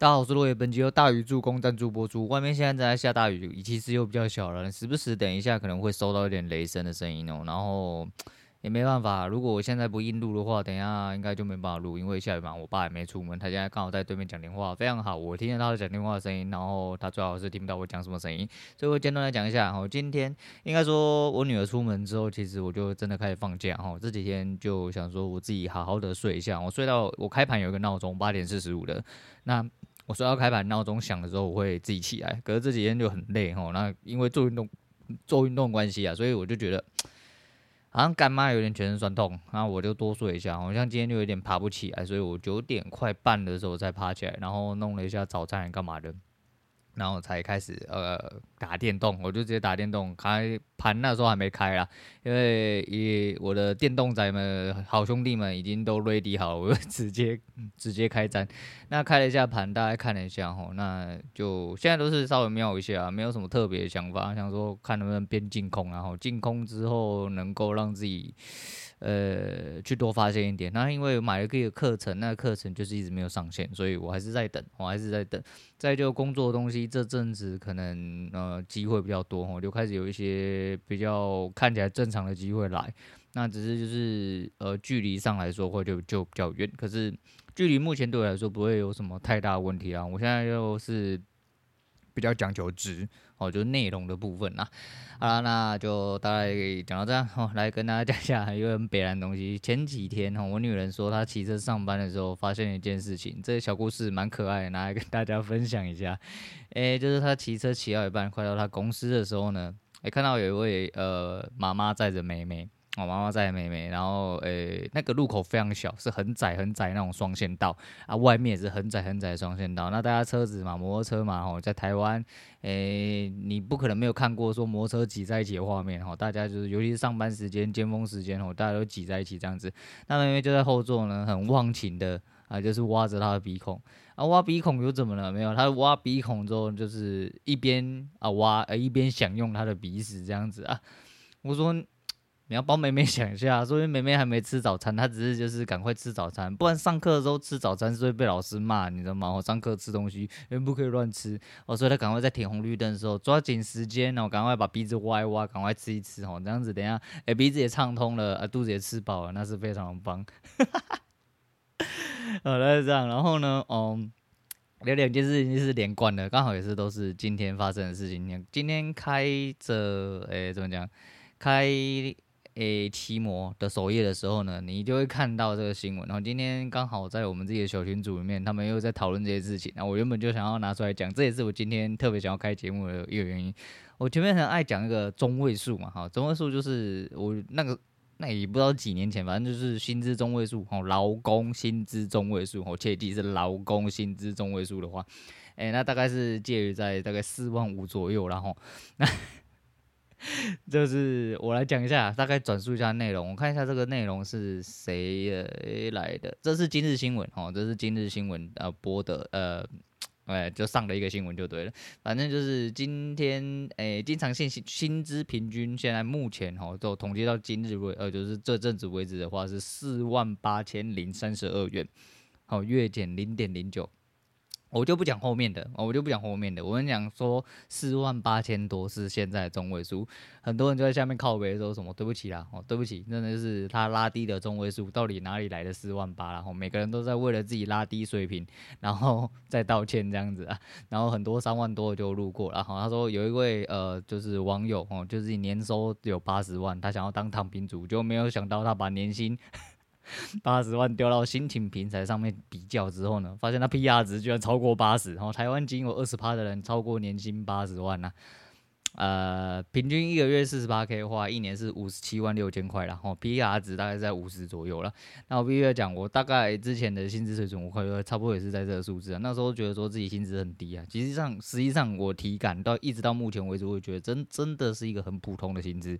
大家好，我是落叶，本集由大宇助攻赞助播出。外面现在正在下大雨，雨其实又比较小了，时不时等一下可能会收到一点雷声的声音哦。然后。也没办法，如果我现在不硬录。的话，等一下应该就没办法录，因为下雨嘛。我爸也没出门，他现在刚好在对面讲电话，非常好，我听见他讲电话的声音，然后他最好是听不到我讲什么声音。所以我简单来讲一下，哈，今天应该说我女儿出门之后，其实我就真的开始放假，哈，这几天就想说我自己好好的睡一下。我睡到我开盘有一个闹钟，八点四十五的，那我说要开盘闹钟响的时候，我会自己起来。可是这几天就很累，哦，那因为做运动做运动关系啊，所以我就觉得。好像干妈有点全身酸痛，那我就多睡一下。好像今天就有点爬不起来，所以我九点快半的时候才爬起来，然后弄了一下早餐干嘛的。然后才开始呃打电动，我就直接打电动，开盘那时候还没开啦，因为以我的电动仔们好兄弟们已经都 ready 好，我就 直接直接开战。那开了一下盘，大概看了一下吼，那就现在都是稍微瞄一下，没有什么特别的想法，想说看能不能边进空，然后进空之后能够让自己。呃，去多发现一点。那因为买了这个课程，那课程就是一直没有上线，所以我还是在等，我还是在等。再就工作东西，这阵子可能呃机会比较多，我就开始有一些比较看起来正常的机会来。那只是就是呃距离上来说，会就就比较远。可是距离目前对我来说不会有什么太大问题啊。我现在又是。比较讲求值哦，就是内容的部分啦。好啦，那就大概讲到这样哦，来跟大家讲一下一个很北烂的东西。前几天哦，我女人说她骑车上班的时候发现一件事情，这个小故事蛮可爱的，拿来跟大家分享一下。诶，就是她骑车骑到一半，快到她公司的时候呢，诶，看到有一位呃妈妈载着妹妹。我妈妈在妹妹，然后诶、那个路口非常小，是很窄很窄那种双线道啊，外面也是很窄很窄的双线道。那大家车子嘛，摩托车嘛，吼，在台湾，诶、你不可能没有看过说摩托车挤在一起的画面，吼，大家就是尤其是上班时间、尖峰时间，吼，大家都挤在一起这样子。那妹妹就在后座呢，很忘情的啊，就是挖着她的鼻孔啊，挖鼻孔又怎么了？没有，她挖鼻孔之后就是一边啊挖，呃，一边享用她的鼻屎这样子啊。我说。你要帮妹妹想一下，所以妹妹还没吃早餐，她只是就是赶快吃早餐，不然上课的时候吃早餐是会被老师骂，你知道吗？我上课吃东西，因为不可以乱吃，哦，所以她赶快在停红绿灯的时候抓紧时间，然后赶快把鼻子挖一挖，赶快吃一吃，哦，这样子等下，哎、鼻子也畅通了，啊，肚子也吃饱了，那是非常的棒。好，那是这样，然后呢，嗯，有两件事情是连贯的，刚好也是都是今天发生的事情。今天开着，哎、怎么讲？开。诶，奇摩的首页的时候呢，你就会看到这个新闻。然后今天刚好在我们自己的小群组里面，他们又在讨论这些事情。然后我原本就想要拿出来讲，这也是我今天特别想要开节目的一个原因。我前面很爱讲一个中位数嘛，哈，中位数就是我那个那也不知道几年前，反正就是薪资中位数，哈，劳工薪资中位数，哈，切记是劳工薪资中位数的话，诶，那大概是介于在大概四万五左右，然后那。就是我来讲一下，大概转述一下内容。我看一下这个内容是谁来的？这是今日新闻哦，这是今日新闻呃播的呃，哎就上的一个新闻就对了。反正就是今天诶，经常性薪薪资平均现在目前哦，都统计到今日为呃，就是这阵子为止的话是四万八千零三十二元，好，月减零点零九。我就不讲后面的，我就不讲后面的。我跟你讲说，四万八千多是现在的中位数，很多人就在下面靠北说什么对不起啦，哦，对不起，真的是他拉低的中位数，到底哪里来的四万八？然后每个人都在为了自己拉低水平，然后 再道歉这样子啊。然后很多三万多就路过了，然后他说有一位呃，就是网友哦，就是年收有八十万，他想要当躺平族，就没有想到他把年薪。八十万丢到心情平台上面比较之后呢，发现他 PR 值居然超过八十，然后台湾仅有二十趴的人超过年薪八十万呢、啊，呃，平均一个月四十八 K 的话，一年是五十七万六千块，然后 PR 值大概在五十左右了。那我必须要讲，我大概之前的薪资水准，我快差不多也是在这个数字啊。那时候觉得说自己薪资很低啊，其实上实际上我体感到一直到目前为止，我觉得真真的是一个很普通的薪资。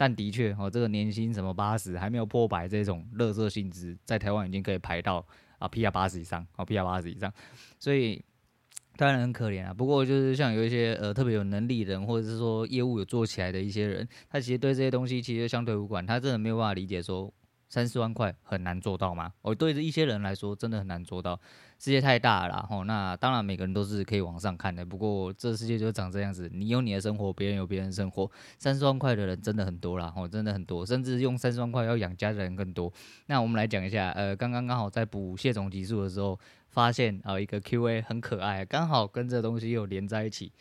但的确，哦，这个年薪什么八十还没有破百这种乐色性质，在台湾已经可以排到啊 PR 八十以上，哦 PR 八十以上，所以当然很可怜啊。不过就是像有一些呃特别有能力的人，或者是说业务有做起来的一些人，他其实对这些东西其实相对无管，他真的没有办法理解说三四万块很难做到吗？哦，对一些人来说真的很难做到。世界太大了，吼，那当然每个人都是可以往上看的。不过这世界就长这样子，你有你的生活，别人有别人的生活。三四万块的人真的很多啦，吼，真的很多，甚至用三四万块要养家的人更多。那我们来讲一下，呃，刚刚刚好在补谢总集数的时候，发现啊、一个 Q&A 很可爱，刚好跟这东西又连在一起。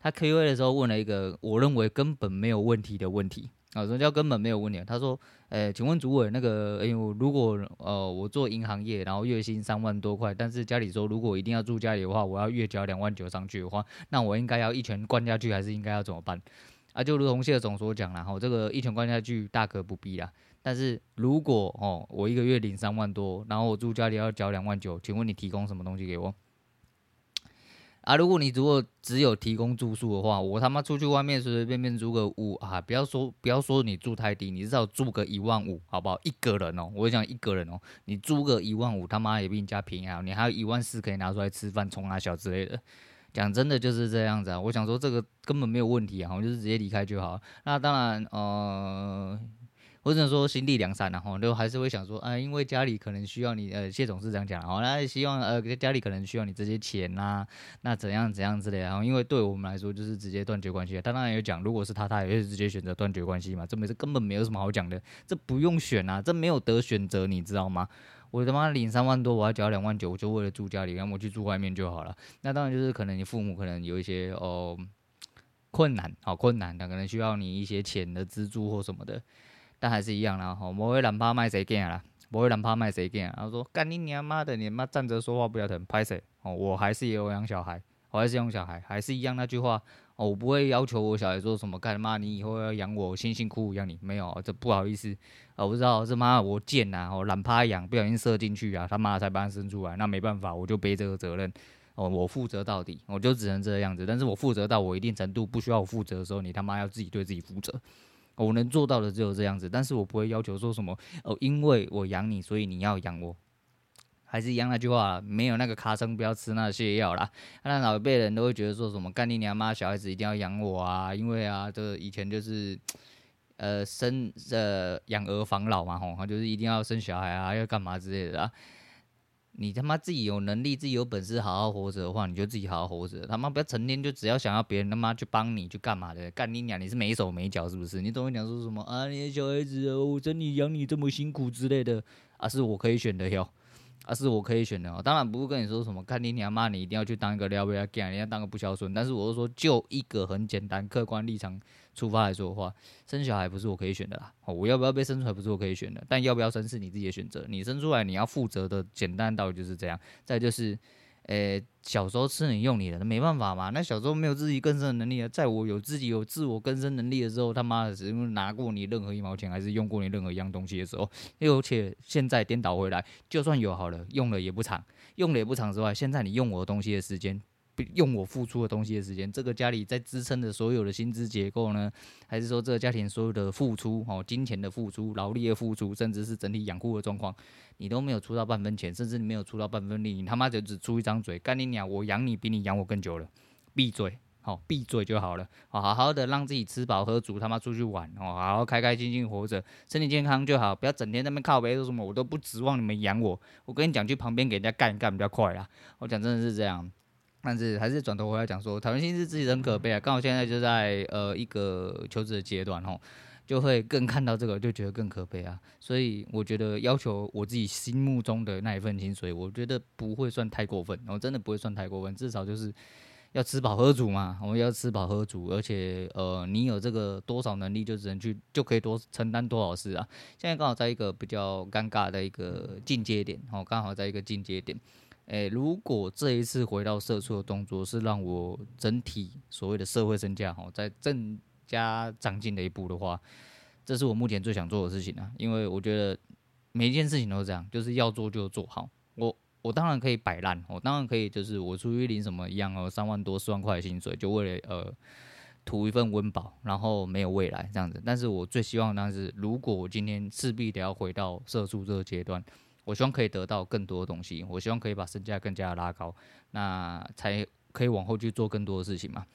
他 Q&A 的时候问了一个我认为根本没有问题的问题。啊，人家根本没有问题？他说，呃、请问主委，那个，哎、欸，我如果呃我做银行业，然后月薪三万多块，但是家里说如果一定要住家里的话，我要月缴两万九上去的话，那我应该要一拳灌下去，还是应该要怎么办？啊，就如同谢总所讲了，哈，这个一拳灌下去大可不必啦。但是如果哦，我一个月领三万多，然后我住家里要缴两万九，请问你提供什么东西给我？啊，如果你如果只有提供住宿的话，我他妈出去外面随随便便租个屋啊，不要说不要说你住太低，你至少租个一万五，好不好？一个人哦，我讲一个人哦，你租个一万五，他妈也比你家便宜啊，你还有一万四可以拿出来吃饭、冲啊小之类的。讲真的就是这样子啊，我想说这个根本没有问题啊，我就是直接离开就好。那当然，呃。或者说心地良善，然后都还是会想说，啊，因为家里可能需要你，呃，谢总是这样讲，好，那希望呃家里可能需要你这些钱呐、啊，那怎样怎样之类的，然后因为对我们来说就是直接断绝关系。他当然有讲，如果是他，他也会直接选择断绝关系嘛，这没是根本没有什么好讲的，这不用选啊，这没有得选择，你知道吗？我他妈领三万多，我要交两万九，我就为了住家里，让我去住外面就好了。那当然就是可能你父母可能有一些哦困难，好困难的，可能需要你一些钱的资助或什么的。但还是一样啦，吼，不会懒趴卖谁干啦，不会懒趴卖谁干。然后说干你娘妈的，你妈站着说话不腰疼，拍谁？哦，我还是有养小孩，我还是养小孩，还是一样那句话，哦，我不会要求我小孩说什么干妈，你以后要养我，辛辛苦苦养你，没有，这不好意思，我不知道，这妈我贱呐，哦，懒趴养，不小心射进去啊，他妈才把他生出来，那没办法，我就背这个责任，哦，我负责到底，我就只能这样子，但是我负责到我一定程度不需要我负责的时候，你他妈要自己对自己负责。我能做到的只有这样子，但是我不会要求说什么哦，因为我养你，所以你要养我，还是一样那句话，没有那个卡生不要吃那泻药啦。那老一辈人都会觉得说什么干你娘妈，小孩子一定要养我啊，因为啊，这以前就是呃生呃养儿防老嘛，吼，就是一定要生小孩啊，要干嘛之类的啊。你他妈自己有能力，自己有本事，好好活着的话，你就自己好好活着。他妈不要成天就只要想要别人他妈去帮你去干嘛的，干你娘！你是没手没脚是不是？你总会讲说什么啊？你的小孩子哦，我真你养你这么辛苦之类的啊？是我可以选的哟。啊，是我可以选的哦，当然不会跟你说什么，看你娘骂，你一定要去当一个撩妹啊，干，你要当个不孝顺。但是我是说，就一个很简单客观立场出发来说的话，生小孩不是我可以选的啦。我要不要被生出来不是我可以选的，但要不要生是你自己的选择。你生出来你要负责的，简单道理就是这样。再就是。诶、欸，小时候吃你用你的，那没办法嘛。那小时候没有自己更生的能力啊，在我有自己有自我更生能力的时候，他妈的，只拿过你任何一毛钱，还是用过你任何一样东西的时候，而且现在颠倒回来，就算有好了，用了也不长，用了也不长之外，现在你用我的东西的时间。用我付出的东西的时间，这个家里在支撑的所有的薪资结构呢，还是说这个家庭所有的付出哦，金钱的付出、劳力的付出，甚至是整体养护的状况，你都没有出到半分钱，甚至你没有出到半分力，你他妈就只出一张嘴，干你娘！我养你比你养我更久了，闭嘴，好，闭嘴就好了，好好的让自己吃饱喝足，他妈出去玩哦，好好开开心心活着，身体健康就好，不要整天在那边靠背说什么，我都不指望你们养我，我跟你讲，去旁边给人家干一干比较快啦，我讲真的是这样。但是还是转头回来讲说，台湾新是自己很可悲啊！刚好现在就在呃一个求职的阶段吼，就会更看到这个，就觉得更可悲啊！所以我觉得要求我自己心目中的那一份薪水，我觉得不会算太过分，我真的不会算太过分，至少就是要吃饱喝足嘛，我们要吃饱喝足，而且呃你有这个多少能力，就只能去就可以多承担多少事啊！现在刚好在一个比较尴尬的一个进阶点，哦，刚好在一个进阶点。诶、如果这一次回到社畜的动作是让我整体所谓的社会身价哦，在更加长进的一步的话，这是我目前最想做的事情啊。因为我觉得每一件事情都是这样，就是要做就做好。我当然可以摆烂，我当然可以就是我出去领什么一样哦，三万多四万块薪水，就为了呃图一份温饱，然后没有未来这样子。但是我最希望当是，如果我今天势必得要回到社畜这个阶段。我希望可以得到更多的东西，我希望可以把身价更加拉高，那才可以往后去做更多的事情嘛。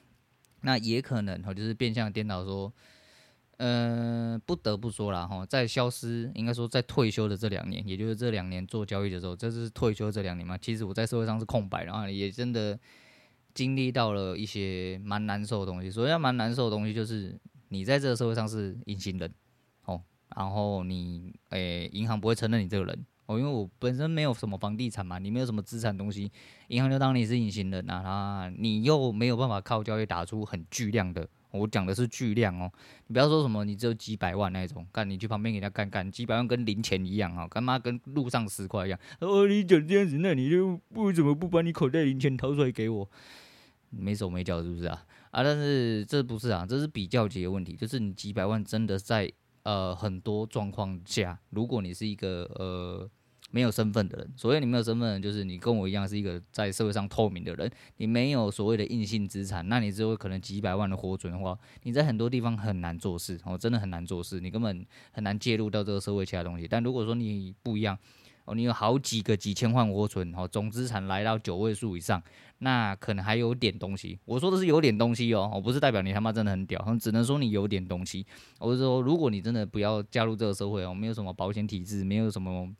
那也可能哈，就是变相颠倒说，呃，不得不说了哈，在消失，应该说在退休的这两年，也就是这两年做交易的时候，这是退休这两年嘛。其实我在社会上是空白，然后也真的经历到了一些蛮难受的东西。所以要蛮难受的东西，就是你在这个社会上是隐形人哦，然后你诶，银行不会承认你这个人哦，因为我本身没有什么房地产嘛，你没有什么资产东西，银行就当你是隐形人啊，啊，你又没有办法靠交易打出很巨量的。我讲的是巨量哦，你不要说什么你只有几百万那种，干你去旁边给人家干干，几百万跟零钱一样啊，干嘛跟路上十块一样？哦，你讲这样子，那你就为什么不把你口袋零钱掏出来给我？没手没脚是不是啊？啊，但是这不是啊，这是比较级的问题，就是你几百万真的在呃很多状况下，如果你是一个呃。没有身份的人，所谓你没有身份，就是你跟我一样是一个在社会上透明的人。你没有所谓的硬性资产，那你只有可能几百万的活存的话，你在很多地方很难做事哦，真的很难做事，你根本很难介入到这个社会其他东西。但如果说你不一样哦，你有好几个几千万活存哦，总资产来到九位数以上，那可能还有点东西。我说的是有点东西哦，我不是代表你他妈真的很屌，只能说你有点东西。我是说，如果你真的不要加入这个社会哦，没有什么保险体制，没有什么。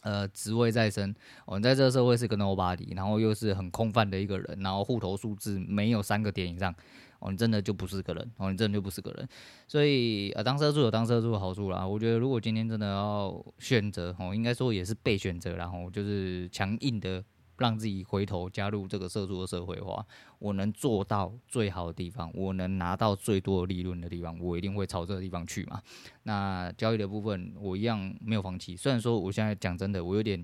呃，职位在身，我们在这个社会是个 nobody，然后又是很空泛的一个人，然后户头数字没有三个点以上，哦，你真的就不是个人，哦，你真的就不是个人。所以，呃，当社畜有当社畜的好处啦。我觉得，如果今天真的要选择，哦，应该说也是被选择，然后就是强硬的。让自己回头加入这个社畜的社会化，我能做到最好的地方，我能拿到最多的利润的地方，我一定会朝这个地方去嘛。那交易的部分，我一样没有放弃。虽然说我现在讲真的，我有点，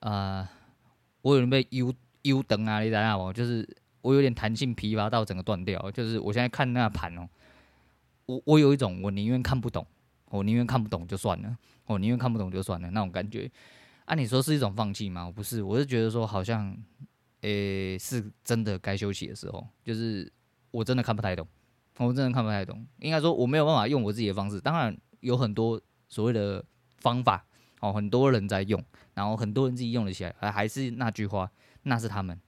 啊、呃，我有点被 U U 等啊，你知道吗？就是我有点弹性疲乏到整个断掉。就是我现在看那盘哦，我我有一种我宁愿看不懂，我宁愿看不懂就算了，我宁愿看不懂就算了那种感觉。按、啊、你说是一种放弃吗？不是，我是觉得说好像，诶、是真的该休息的时候。就是我真的看不太懂，我真的看不太懂。应该说我没有办法用我自己的方式。当然有很多所谓的方法，哦，很多人在用，然后很多人自己用了起来。还还是那句话，那是他们。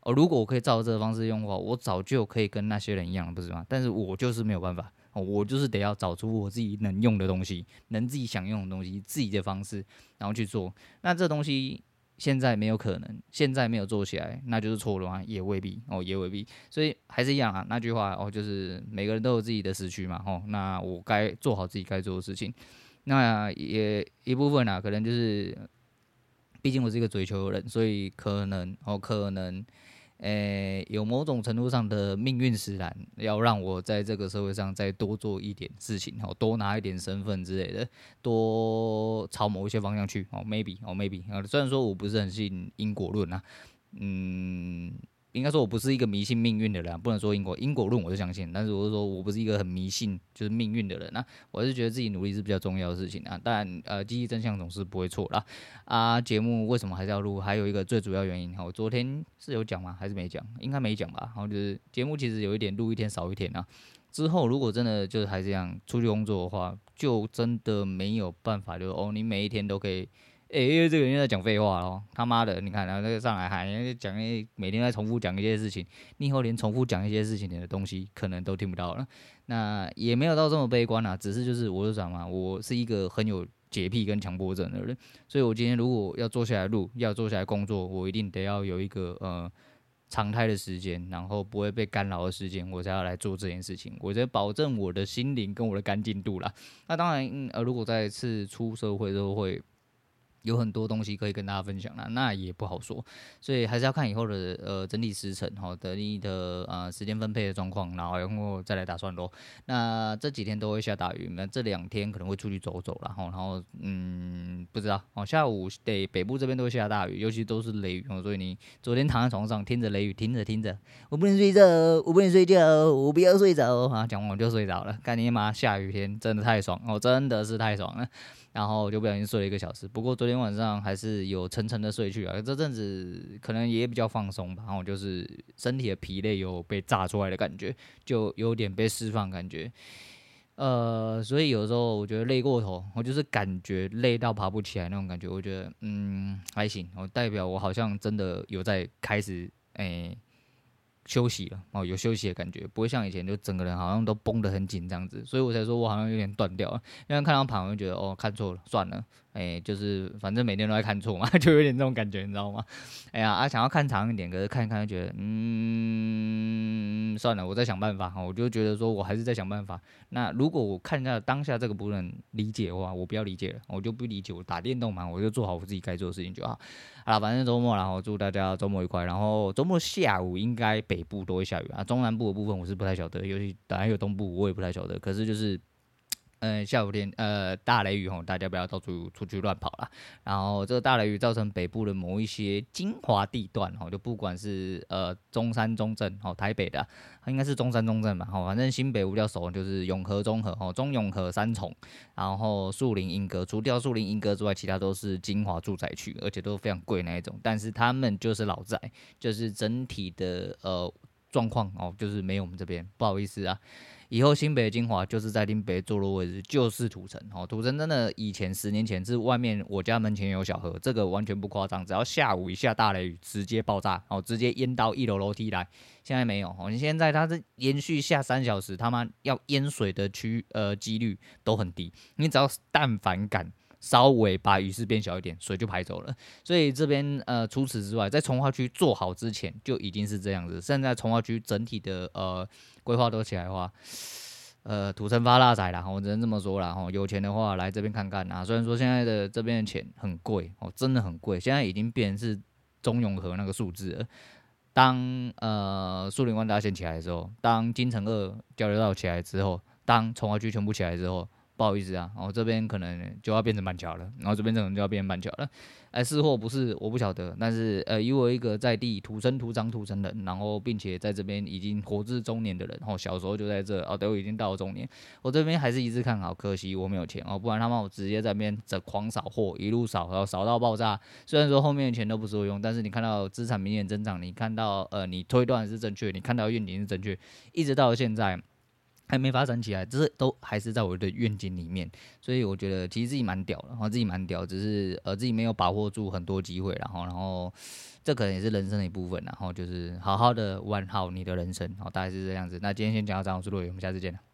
哦，如果我可以照这个方式用的话，我早就可以跟那些人一样了，不是吗？但是我就是没有办法。我就是得要找出我自己能用的东西，能自己想用的东西，自己的方式，然后去做。那这东西现在没有可能，现在没有做起来，那就是错了吗？也未必哦，也未必。所以还是一样啊，那句话哦，就是每个人都有自己的时区嘛。哦，那我该做好自己该做的事情。那也一部分啊，可能就是，毕竟我是一个追求的人，所以可能哦，可能。诶、有某种程度上的命运使然，要让我在这个社会上再多做一点事情，哦，多拿一点身份之类的，多朝某一些方向去，哦，maybe，哦，maybe，啊，虽然说我不是很信因果论啊，嗯。应该说，我不是一个迷信命运的人，不能说因果因果论我是相信，但是我是说我不是一个很迷信就是命运的人那。我是觉得自己努力是比较重要的事情啊。但呃，积极真相总是不会错啦。啊，节目为什么还是要录？还有一个最主要原因，我昨天是有讲吗？还是没讲？应该没讲吧。然后就是节目其实有一点录一天少一天啊。之后如果真的就是还这样出去工作的话，就真的没有办法，就是哦，你每一天都可以。诶，因为这个人在讲废话喽，他妈的，你看，然后那个上来还讲每天在重复讲一些事情，你以后连重复讲一些事情的东西可能都听不到了。那也没有到这么悲观啊，只是就是我就讲嘛，我是一个很有洁癖跟强迫症的人，所以我今天如果要坐下来录，要坐下来工作，我一定得要有一个呃常态的时间，然后不会被干扰的时间，我才要来做这件事情，我才保证我的心灵跟我的干净度啦。那当然，呃，如果再次出社会之后会。有很多东西可以跟大家分享啦，那也不好说，所以还是要看以后的呃整体时程哈，等你的呃时间分配的状况，然后然后再来打算咯。那这几天都会下大雨，那这两天可能会出去走走，然后然后嗯不知道哦，下午得北部这边都会下大雨，尤其都是雷雨，所以你昨天躺在床上听着雷雨，听着听着，我不能睡觉，我不能睡觉，我不要睡着啊，讲完我就睡着了，干你妈下雨天真的太爽哦，真的是太爽了。然后就不小心睡了一个小时，不过昨天晚上还是有沉沉的睡去啊。这阵子可能也比较放松吧，然后就是身体的疲累有被炸出来的感觉，就有点被释放感觉。呃，所以有时候我觉得累过头，我就是感觉累到爬不起来那种感觉。我觉得嗯还行，我代表我好像真的有在开始诶休息了哦，有休息的感觉，不会像以前就整个人好像都绷得很紧这样子，所以我才说我好像有点断掉了。因为看到盘，我就觉得哦，看错了，算了，哎、就是反正每天都在看错嘛，就有点这种感觉，你知道吗？哎呀啊，想要看长一点，可是看一看就觉得，嗯，算了，我再想办法哈。我就觉得说我还是在想办法。那如果我看一下当下这个不能理解的话，我不要理解了，我就不理解。我打电动嘛，我就做好我自己该做的事情就好。好了，反正周末，然后祝大家周末愉快。然后周末下午应该北部都会下雨啊，中南部的部分我是不太晓得，尤其当然有东部我也不太晓得。可是就是。嗯，下午天，呃，大雷雨吼，大家不要到处出去乱跑了。然后这个大雷雨造成北部的某一些精华地段，吼，就不管是呃中山、中正，吼，台北的，应该是中山、中正吧，吼，反正新北我比较熟，就是永和、中和，吼，中永和、三重，然后树林、莺歌，除掉树林、莺歌之外，其他都是精华住宅区，而且都非常贵那一种。但是他们就是老宅，就是整体的呃状况哦，就是没有我们这边，不好意思啊。以后新北的精华就是在林北坐落位置，就是土城哦。土城真的以前十年前是外面我家门前有小河，这个完全不夸张。只要下午一下大雷雨，直接爆炸哦，直接淹到一楼楼梯来。现在没有哦，你现在它是连续下三小时，他妈要淹水的区呃几率都很低。你只要但凡敢。稍微把雨势变小一点，水就排走了。所以这边呃，除此之外，在从化区做好之前就已经是这样子。现在从化区整体的呃规划都起来的话，呃，土城发大财了，我只能这么说了哈。有钱的话来这边看看啊。虽然说现在的这边的钱很贵哦，真的很贵。现在已经变成是中永和那个数字了。当呃树林万大线起来的时候，当金城二交流道起来之后，当从化区全部起来之后。不好意思啊，然后这边可能就要变成板桥了，然后这边可能就要变成板桥了。哎，是或不是，我不晓得。但是呃，以我一个在地土生土长土生人，然后并且在这边已经活至中年的人，然后小时候就在这，哦，都，已经到了中年，我这边还是一直看好。可惜我没有钱哦，不然他妈我直接在那边这狂扫货，一路扫，然后扫到爆炸。虽然说后面的钱都不是我用，但是你看到资产明显增长，你看到呃，你推断是正确，你看到愿景是正确，一直到现在。还没发展起来，只是都还是在我的愿景里面，所以我觉得其实自己蛮屌的，然后自己蛮屌，只是呃自己没有把握住很多机会，然后然后这可能也是人生的一部分，然后就是好好的玩好你的人生，好，大概是这样子。那今天先讲到这，我是陆伟，我们下次见了。